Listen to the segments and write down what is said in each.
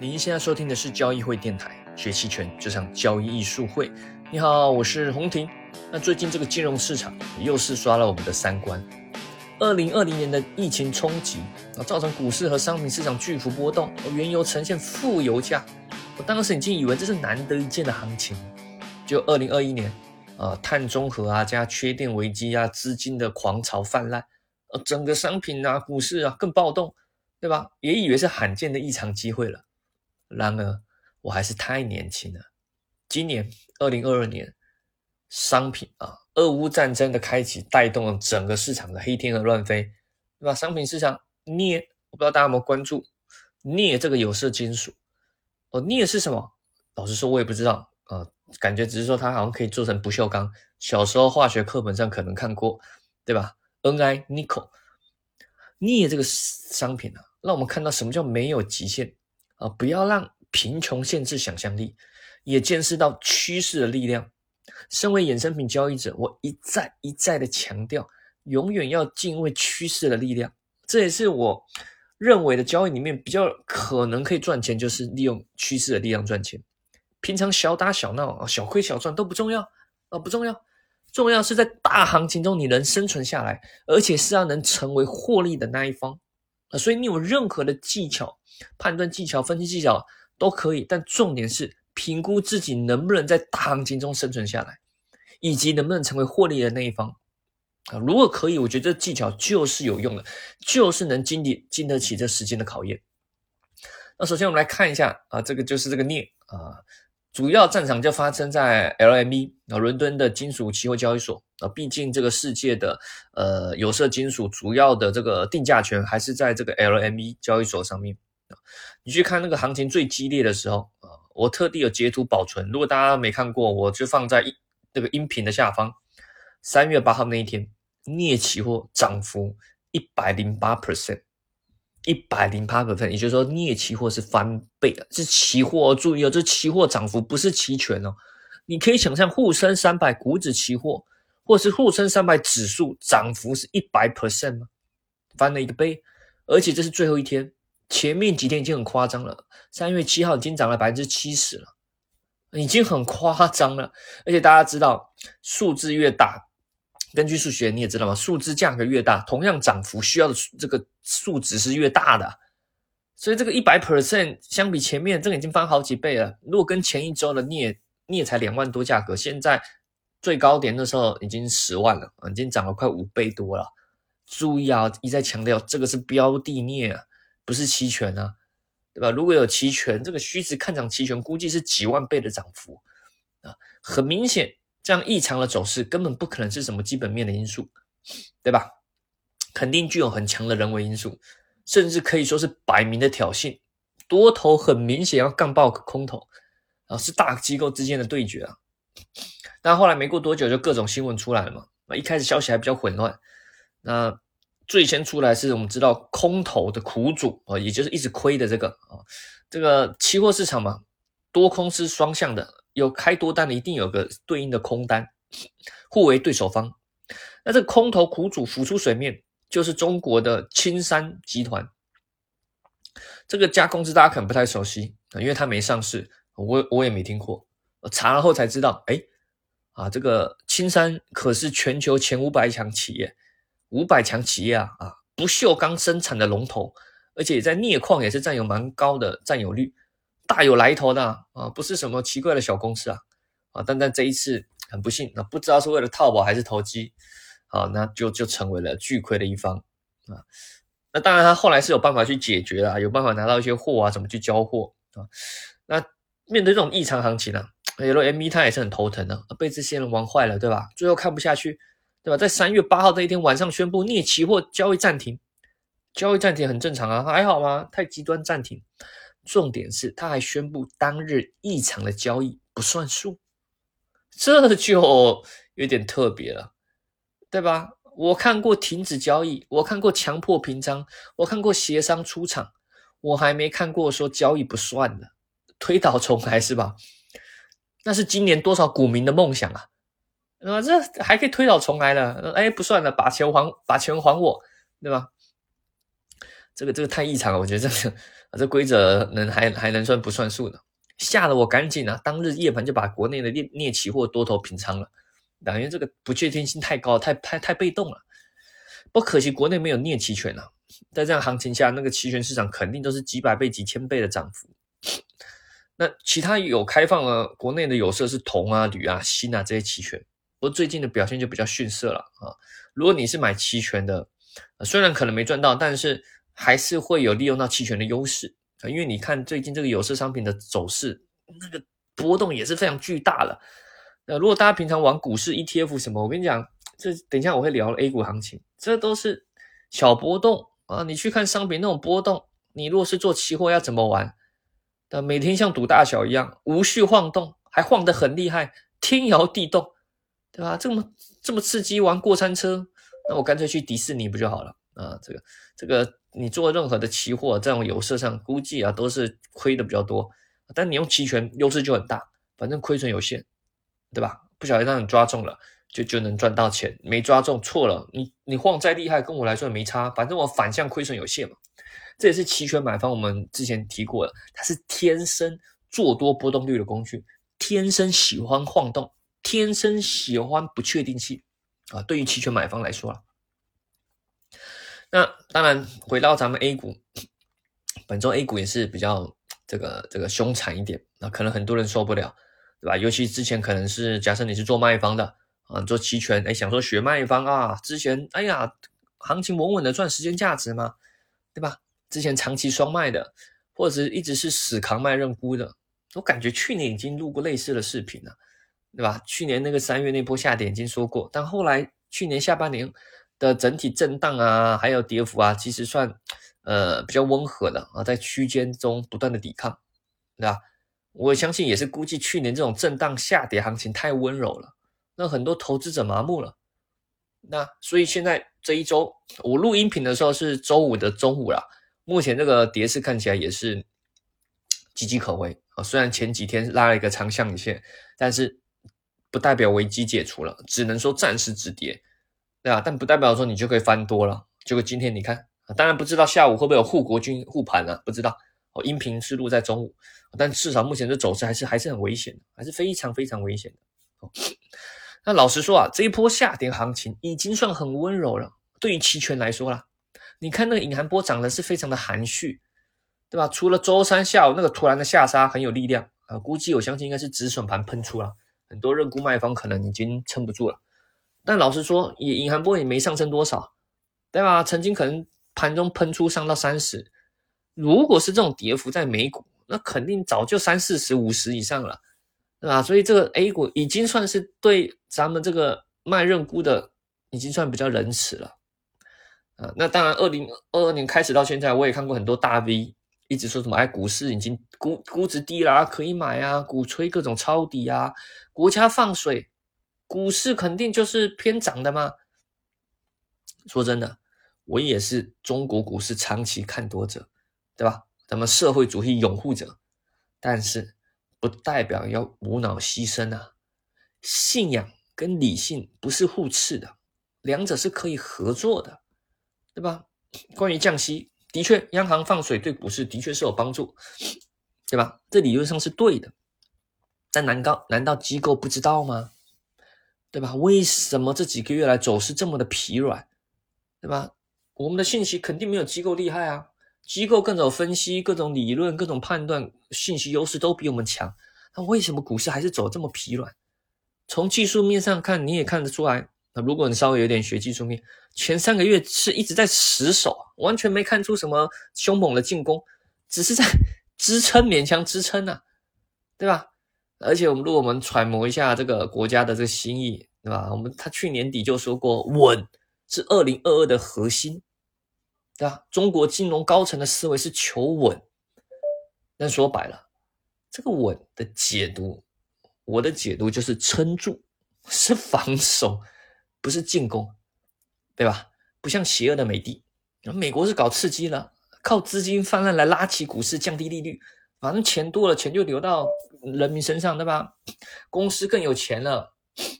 您现在收听的是交易会电台，学期权就像交易艺术会。你好，我是洪婷。那最近这个金融市场又是刷了我们的三观。二零二零年的疫情冲击啊，造成股市和商品市场巨幅波动，原油呈现负油价。我当时已经以为这是难得一见的行情，就二零二一年啊，碳中和啊加缺电危机啊，资金的狂潮泛滥，呃，整个商品啊股市啊更暴动，对吧？也以为是罕见的异常机会了。然而，我还是太年轻了。今年二零二二年，商品啊，俄乌战争的开启带动了整个市场的黑天鹅乱飞，对吧？商品市场镍，我不知道大家有没有关注镍这个有色金属哦？镍是什么？老实说，我也不知道啊。感觉只是说它好像可以做成不锈钢，小时候化学课本上可能看过，对吧？Ni nickel，镍这个商品啊，让我们看到什么叫没有极限。啊！不要让贫穷限制想象力，也见识到趋势的力量。身为衍生品交易者，我一再一再的强调，永远要敬畏趋势的力量。这也是我认为的交易里面比较可能可以赚钱，就是利用趋势的力量赚钱。平常小打小闹啊，小亏小赚都不重要啊，不重要。重要是在大行情中你能生存下来，而且是要能成为获利的那一方。啊，所以你有任何的技巧、判断技巧、分析技巧都可以，但重点是评估自己能不能在大行情中生存下来，以及能不能成为获利的那一方。啊，如果可以，我觉得这技巧就是有用的，就是能经得经得起这时间的考验。那首先我们来看一下啊，这个就是这个镍啊。主要战场就发生在 LME 啊，伦敦的金属期货交易所啊。毕竟这个世界的呃有色金属主要的这个定价权还是在这个 LME 交易所上面啊。你去看那个行情最激烈的时候啊，我特地有截图保存，如果大家没看过，我就放在这个音频的下方。三月八号那一天，镍期货涨幅一百零八 percent。一百零八百分，也就是说镍期货是翻倍的，是期货。哦注意哦，这期货涨幅不是期权哦。你可以想象沪深三百股指期货，或是沪深三百指数涨幅是一百 percent 吗？翻了一个倍，而且这是最后一天，前面几天已经很夸张了。三月七号已经涨了百分之七十了，已经很夸张了。而且大家知道，数字越大。根据数学，你也知道吗？数字价格越大，同样涨幅需要的这个数值是越大的。所以这个一百 percent 相比前面，这个已经翻好几倍了。如果跟前一周的镍镍才两万多价格，现在最高点的时候已经十万了，已经涨了快五倍多了。注意啊，一再强调，这个是标的镍啊，不是期权啊，对吧？如果有期权，这个虚值看涨期权估计是几万倍的涨幅啊，很明显。这样异常的走势根本不可能是什么基本面的因素，对吧？肯定具有很强的人为因素，甚至可以说是摆明的挑衅。多头很明显要干爆空头，啊，是大机构之间的对决啊。但后来没过多久，就各种新闻出来了嘛。啊，一开始消息还比较混乱。那最先出来是我们知道空头的苦主啊，也就是一直亏的这个啊，这个期货市场嘛，多空是双向的。有开多单的，一定有个对应的空单，互为对手方。那这空头苦主浮出水面，就是中国的青山集团。这个家公司大家可能不太熟悉啊，因为它没上市，我我也没听过。我查了后才知道，哎，啊，这个青山可是全球前五百强企业，五百强企业啊啊，不锈钢生产的龙头，而且在镍矿也是占有蛮高的占有率。大有来头的啊，不是什么奇怪的小公司啊，啊，但但这一次很不幸，那不知道是为了套保还是投机，啊，那就就成为了巨亏的一方啊。那当然他后来是有办法去解决啊，有办法拿到一些货啊，怎么去交货啊？那面对这种异常行情呢，有了 M E 他也是很头疼的，被这些人玩坏了，对吧？最后看不下去，对吧？在三月八号这一天晚上宣布镍期货交易暂停，交易暂停很正常啊，还好吗？太极端暂停。重点是，他还宣布当日异常的交易不算数，这就有点特别了，对吧？我看过停止交易，我看过强迫平仓，我看过协商出场，我还没看过说交易不算的，推倒重来是吧？那是今年多少股民的梦想啊！啊，这还可以推倒重来了？哎，不算了，把钱还，把钱还我，对吧？这个这个太异常了，我觉得这个啊，这规则能还还能算不算数的？吓得我赶紧啊，当日夜盘就把国内的镍镍期货多头平仓了，等于这个不确定性太高，太太太被动了。不可惜国内没有镍期权啊，在这样行情下，那个期权市场肯定都是几百倍、几千倍的涨幅。那其他有开放了国内的有色是铜啊、铝啊、锌啊这些期权，不过最近的表现就比较逊色了啊。如果你是买期权的，虽然可能没赚到，但是还是会有利用到期权的优势啊，因为你看最近这个有色商品的走势，那个波动也是非常巨大了。那如果大家平常玩股市 ETF 什么，我跟你讲，这等一下我会聊 A 股行情，这都是小波动啊。你去看商品那种波动，你如果是做期货要怎么玩？那每天像赌大小一样无序晃动，还晃得很厉害，天摇地动，对吧？这么这么刺激，玩过山车，那我干脆去迪士尼不就好了啊？这个这个，你做任何的期货，这种有色上估计啊都是亏的比较多，但你用期权优势就很大，反正亏损有限，对吧？不小心让你抓中了，就就能赚到钱；没抓中错了，你你晃再厉害，跟我来说也没差，反正我反向亏损有限嘛。这也是期权买方，我们之前提过的，它是天生做多波动率的工具，天生喜欢晃动，天生喜欢不确定性啊。对于期权买方来说啊，那当然回到咱们 A 股，本周 A 股也是比较这个这个凶残一点，那可能很多人受不了，对吧？尤其之前可能是假设你是做卖方的啊，做期权，哎，想说学卖方啊，之前哎呀，行情稳稳的赚时间价值嘛，对吧？之前长期双卖的，或者是一直是死扛卖认沽的，我感觉去年已经录过类似的视频了，对吧？去年那个三月那波下跌已经说过，但后来去年下半年的整体震荡啊，还有跌幅啊，其实算呃比较温和的啊，在区间中不断的抵抗，对吧？我相信也是估计去年这种震荡下跌行情太温柔了，那很多投资者麻木了，那所以现在这一周我录音频的时候是周五的中午了。目前这个跌势看起来也是岌岌可危啊！虽然前几天拉了一个长向线，但是不代表危机解除了，只能说暂时止跌，对吧？但不代表说你就可以翻多了。结果今天你看，当然不知道下午会不会有护国军护盘啊？不知道哦。音频是录在中午，但至少目前的走势还是还是很危险的，还是非常非常危险的。那老实说啊，这一波下跌行情已经算很温柔了，对于期权来说啦。你看那个隐含波涨的是非常的含蓄，对吧？除了周三下午那个突然的下杀很有力量啊，估计我相信应该是止损盘喷出了，很多认沽卖方可能已经撑不住了。但老实说，也隐含波也没上升多少，对吧？曾经可能盘中喷出上到三十，如果是这种跌幅在美股，那肯定早就三四十、五十以上了，对吧？所以这个 A 股已经算是对咱们这个卖认沽的已经算比较仁慈了。啊，那当然，二零二二年开始到现在，我也看过很多大 V 一直说什么，哎，股市已经估估值低了啊，可以买啊，鼓吹各种抄底啊，国家放水，股市肯定就是偏涨的嘛？说真的，我也是中国股市长期看多者，对吧？咱们社会主义拥护者，但是不代表要无脑牺牲啊，信仰跟理性不是互斥的，两者是可以合作的。对吧？关于降息，的确，央行放水对股市的确是有帮助，对吧？这理论上是对的。但难道难道机构不知道吗？对吧？为什么这几个月来走势这么的疲软？对吧？我们的信息肯定没有机构厉害啊！机构各种分析、各种理论、各种判断，信息优势都比我们强。那为什么股市还是走这么疲软？从技术面上看，你也看得出来。那如果你稍微有点学技术面，前三个月是一直在死守，完全没看出什么凶猛的进攻，只是在 支撑，勉强支撑呐，对吧？而且我们如果我们揣摩一下这个国家的这个心意，对吧？我们他去年底就说过，稳是二零二二的核心，对吧？中国金融高层的思维是求稳，但说白了，这个稳的解读，我的解读就是撑住，是防守。不是进攻，对吧？不像邪恶的美帝，美国是搞刺激了，靠资金泛滥来拉起股市，降低利率，反正钱多了，钱就流到人民身上，对吧？公司更有钱了，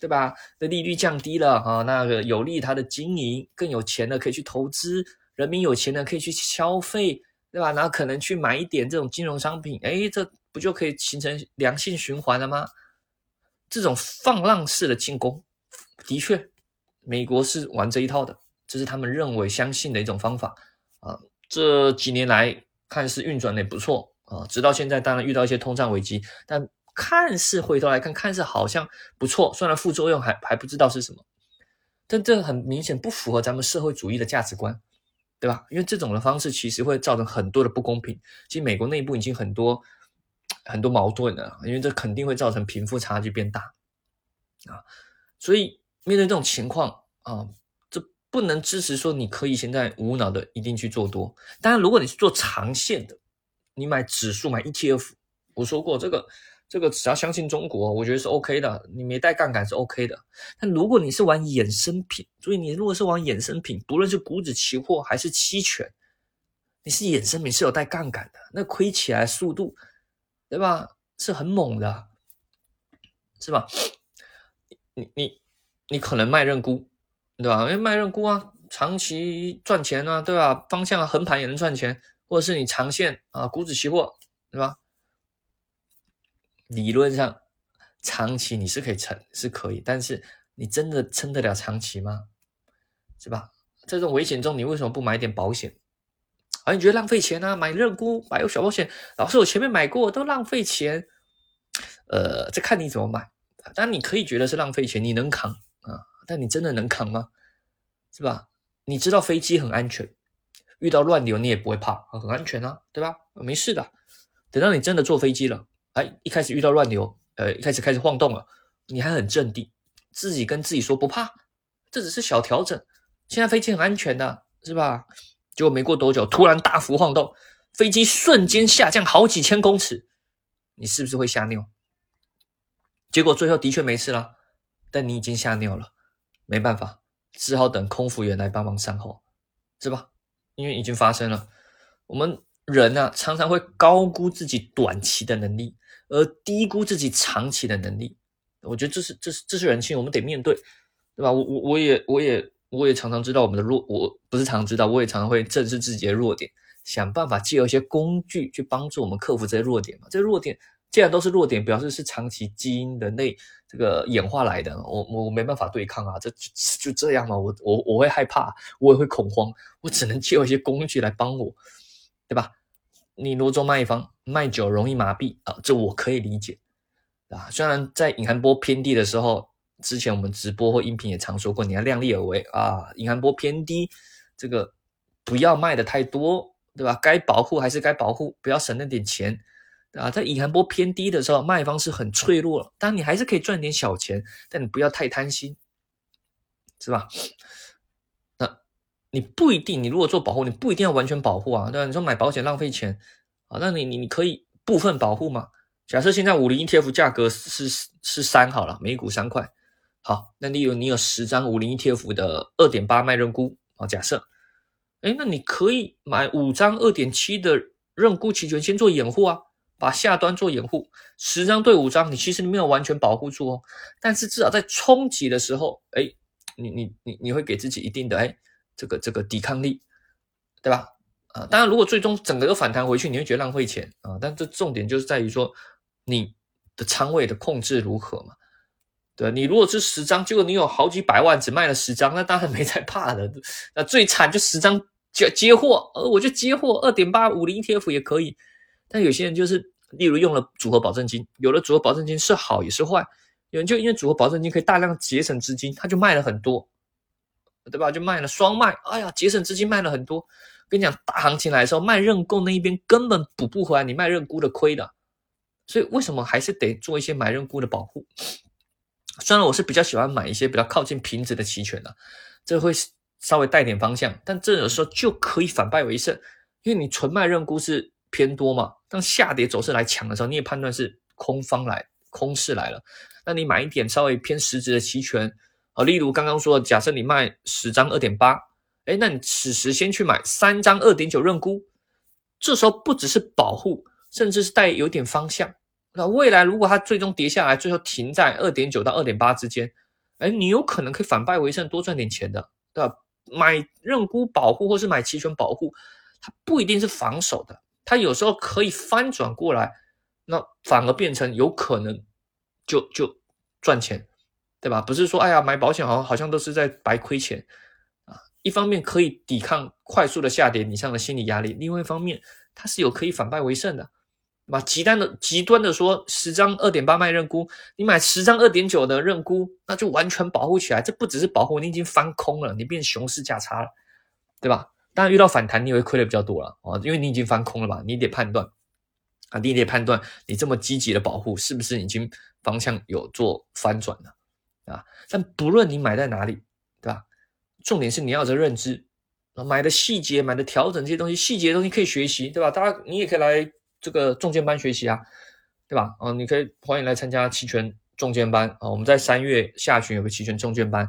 对吧？的利率降低了啊，那个有利他的经营，更有钱了可以去投资，人民有钱了可以去消费，对吧？然后可能去买一点这种金融商品，哎，这不就可以形成良性循环了吗？这种放浪式的进攻，的确，美国是玩这一套的，这是他们认为相信的一种方法啊。这几年来看似运转的也不错啊，直到现在当然遇到一些通胀危机，但看似回头来看，看似好像不错，虽然副作用还还不知道是什么，但这很明显不符合咱们社会主义的价值观。对吧？因为这种的方式其实会造成很多的不公平。其实美国内部已经很多很多矛盾了，因为这肯定会造成贫富差距变大啊。所以面对这种情况啊，这不能支持说你可以现在无脑的一定去做多。当然，如果你是做长线的，你买指数买 ETF，我说过这个。这个只要相信中国，我觉得是 OK 的。你没带杠杆是 OK 的。但如果你是玩衍生品，所以你如果是玩衍生品，不论是股指期货还是期权，你是衍生品是有带杠杆的，那亏起来速度，对吧？是很猛的，是吧？你你你可能卖认沽，对吧？因为卖认沽啊，长期赚钱啊，对吧？方向横盘也能赚钱，或者是你长线啊，股指期货，对吧？理论上，长期你是可以撑，是可以，但是你真的撑得了长期吗？是吧？在这种危险中，你为什么不买点保险？啊，你觉得浪费钱啊？买认沽，买有小保险，老师我前面买过，都浪费钱。呃，这看你怎么买。当然你可以觉得是浪费钱，你能扛啊？但你真的能扛吗？是吧？你知道飞机很安全，遇到乱流你也不会怕，很安全啊，对吧？没事的。等到你真的坐飞机了。哎，一开始遇到乱流，呃，一开始开始晃动了，你还很镇定，自己跟自己说不怕，这只是小调整，现在飞机很安全的，是吧？结果没过多久，突然大幅晃动，飞机瞬间下降好几千公尺，你是不是会吓尿？结果最后的确没事了，但你已经吓尿了，没办法，只好等空服员来帮忙善后，是吧？因为已经发生了，我们人呢常常会高估自己短期的能力。而低估自己长期的能力，我觉得这是这是这是人性，我们得面对，对吧？我我我也我也我也常常知道我们的弱，我不是常知道，我也常常会正视自己的弱点，想办法借由一些工具去帮助我们克服这些弱点嘛。这些弱点既然都是弱点，表示是长期基因人类这个演化来的，我我没办法对抗啊，这就就这样嘛。我我我会害怕，我也会恐慌，我只能借一些工具来帮我，对吧？你如果做卖方，卖久容易麻痹啊，这我可以理解啊。虽然在隐含波偏低的时候，之前我们直播或音频也常说过，你要量力而为啊。隐含波偏低，这个不要卖的太多，对吧？该保护还是该保护，不要省那点钱啊。在隐含波偏低的时候，卖方是很脆弱，当你还是可以赚点小钱，但你不要太贪心，是吧？那你不一定，你如果做保护，你不一定要完全保护啊，对吧？你说买保险浪费钱啊，那你你你可以部分保护嘛？假设现在五零 ETF 价格是是三好了，每股三块，好，那你有你有十张五零 ETF 的二点八卖认沽啊，假设，哎，那你可以买五张二点七的认沽期权先做掩护啊，把下端做掩护，十张对五张，你其实你没有完全保护住哦，但是至少在冲击的时候，哎，你你你你会给自己一定的哎。这个这个抵抗力，对吧？啊，当然，如果最终整个又反弹回去，你会觉得浪费钱啊。但这重点就是在于说，你的仓位的控制如何嘛？对你如果是十张，结果你有好几百万只卖了十张，那当然没在怕的。那最惨就十张接接货，呃，我就接货二点八五零 ETF 也可以。但有些人就是，例如用了组合保证金，有了组合保证金是好也是坏。有人就因为组合保证金可以大量节省资金，他就卖了很多。对吧？就卖了双卖，哎呀，节省资金卖了很多。跟你讲，大行情来的时候，卖认购那一边根本补不回来你卖认沽的亏的。所以为什么还是得做一些买认沽的保护？虽然我是比较喜欢买一些比较靠近平值的期权的，这会稍微带点方向，但这有时候就可以反败为胜，因为你纯卖认沽是偏多嘛。当下跌走势来抢的时候，你也判断是空方来，空势来了，那你买一点稍微偏实值的期权。啊，例如刚刚说，假设你卖十张二点八，哎，那你此时先去买三张二点九认沽，这时候不只是保护，甚至是带有点方向。那未来如果它最终跌下来，最后停在二点九到二点八之间，哎，你有可能可以反败为胜，多赚点钱的，对吧？买认沽保护或是买期权保护，它不一定是防守的，它有时候可以翻转过来，那反而变成有可能就就赚钱，对吧？不是说哎呀买保险好好像都是在白亏钱啊。一方面可以抵抗快速的下跌你上的心理压力，另外一方面它是有可以反败为胜的。把极端的极端的说，十张二点八卖认沽，你买十张二点九的认沽，那就完全保护起来。这不只是保护，你已经翻空了，你变熊市价差了，对吧？当然遇到反弹，你也会亏的比较多了啊，因为你已经翻空了嘛，你得判断啊，你得判断你这么积极的保护是不是已经方向有做翻转了啊？但不论你买在哪里，对吧？重点是你要这认知啊，买的细节、买的调整这些东西，细节的东西可以学习，对吧？大家你也可以来。这个重剑班学习啊，对吧？啊，你可以欢迎来参加期权重剑班啊。我们在三月下旬有个期权重剑班，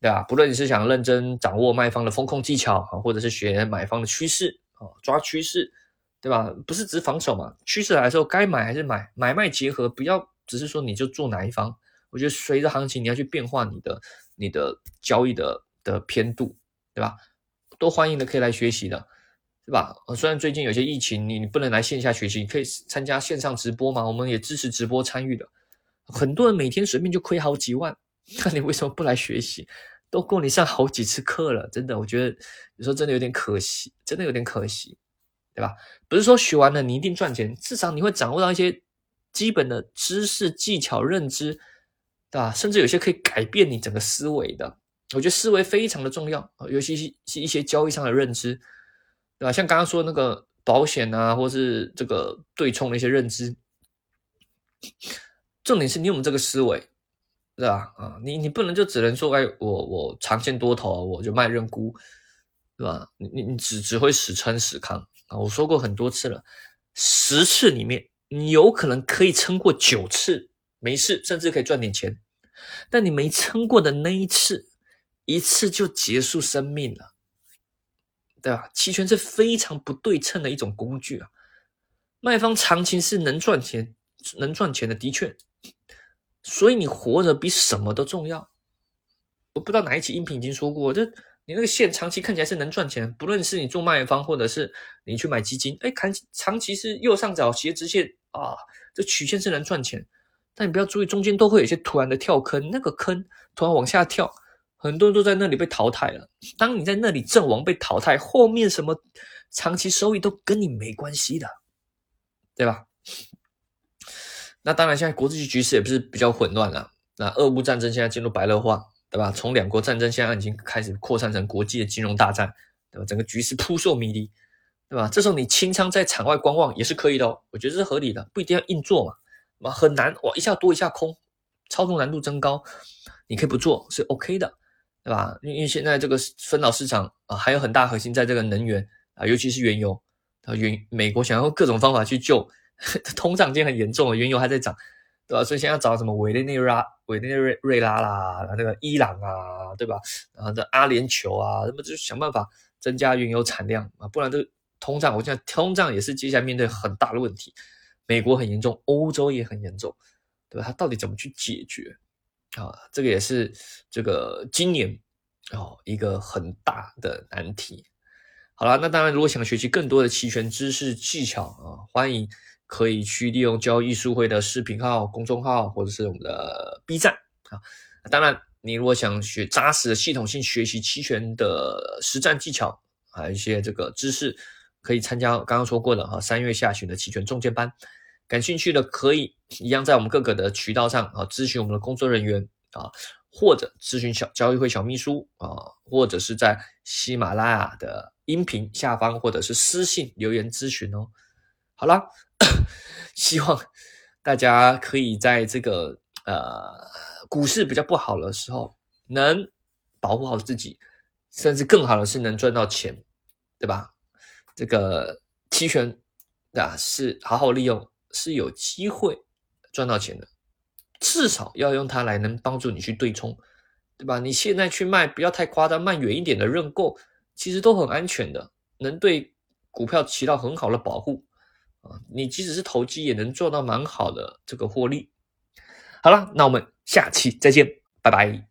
对吧？不论你是想认真掌握卖方的风控技巧啊，或者是学买方的趋势啊，抓趋势，对吧？不是只防守嘛，趋势来的时候该买还是买，买卖结合，不要只是说你就做哪一方。我觉得随着行情你要去变化你的你的交易的的偏度，对吧？都欢迎的可以来学习的。对吧？虽然最近有些疫情，你你不能来线下学习，可以参加线上直播嘛？我们也支持直播参与的。很多人每天随便就亏好几万，那你为什么不来学习？都够你上好几次课了，真的，我觉得有时候真的有点可惜，真的有点可惜，对吧？不是说学完了你一定赚钱，至少你会掌握到一些基本的知识、技巧、认知，对吧？甚至有些可以改变你整个思维的。我觉得思维非常的重要尤其是是一些交易上的认知。对吧？像刚刚说那个保险啊，或是这个对冲的一些认知，重点是你有没有这个思维，对吧？啊，你你不能就只能说，哎，我我长线多头，我就卖认沽，对吧？你你你只只会死撑死扛啊！我说过很多次了，十次里面你有可能可以撑过九次没事，甚至可以赚点钱，但你没撑过的那一次，一次就结束生命了。对吧？期权是非常不对称的一种工具啊。卖方长期是能赚钱、能赚钱的，的确。所以你活着比什么都重要。我不知道哪一期音频已经说过，这你那个线长期看起来是能赚钱，不论是你做卖方，或者是你去买基金，哎，看长期是右上角斜直线啊，这曲线是能赚钱。但你不要注意，中间都会有一些突然的跳坑，那个坑突然往下跳。很多人都在那里被淘汰了。当你在那里阵亡被淘汰，后面什么长期收益都跟你没关系的，对吧？那当然，现在国际局势也不是比较混乱了。那俄乌战争现在进入白热化，对吧？从两国战争现在已经开始扩散成国际的金融大战，对吧？整个局势扑朔迷离，对吧？这时候你清仓在场外观望也是可以的哦，我觉得是合理的，不一定要硬做嘛。嘛很难哇，一下多一下空，操作难度增高，你可以不做是 OK 的。对吧？因为现在这个分老市场啊，还有很大核心在这个能源啊，尤其是原油啊，原美国想要各种方法去救，通胀已经很严重了，原油还在涨，对吧？所以现在要找什么委内瑞拉、委内瑞瑞拉啦，那个伊朗啊，对吧？然后这阿联酋啊，那么就想办法增加原油产量啊，不然这通胀，我讲通胀也是接下来面对很大的问题，美国很严重，欧洲也很严重，对吧？它到底怎么去解决？啊，这个也是这个今年哦一个很大的难题。好了，那当然，如果想学习更多的期权知识技巧啊，欢迎可以去利用交易术会的视频号、公众号或者是我们的 B 站啊。当然，你如果想学扎实的系统性学习期权的实战技巧，还有一些这个知识，可以参加刚刚说过的哈三月下旬的期权中介班。感兴趣的可以一样在我们各个的渠道上啊咨询我们的工作人员啊，或者咨询小交易会小秘书啊，或者是在喜马拉雅的音频下方或者是私信留言咨询哦。好了，希望大家可以在这个呃股市比较不好的时候，能保护好自己，甚至更好的是能赚到钱，对吧？这个期权啊是好好利用。是有机会赚到钱的，至少要用它来能帮助你去对冲，对吧？你现在去卖，不要太夸张，卖远一点的认购，其实都很安全的，能对股票起到很好的保护你即使是投机，也能做到蛮好的这个获利。好了，那我们下期再见，拜拜。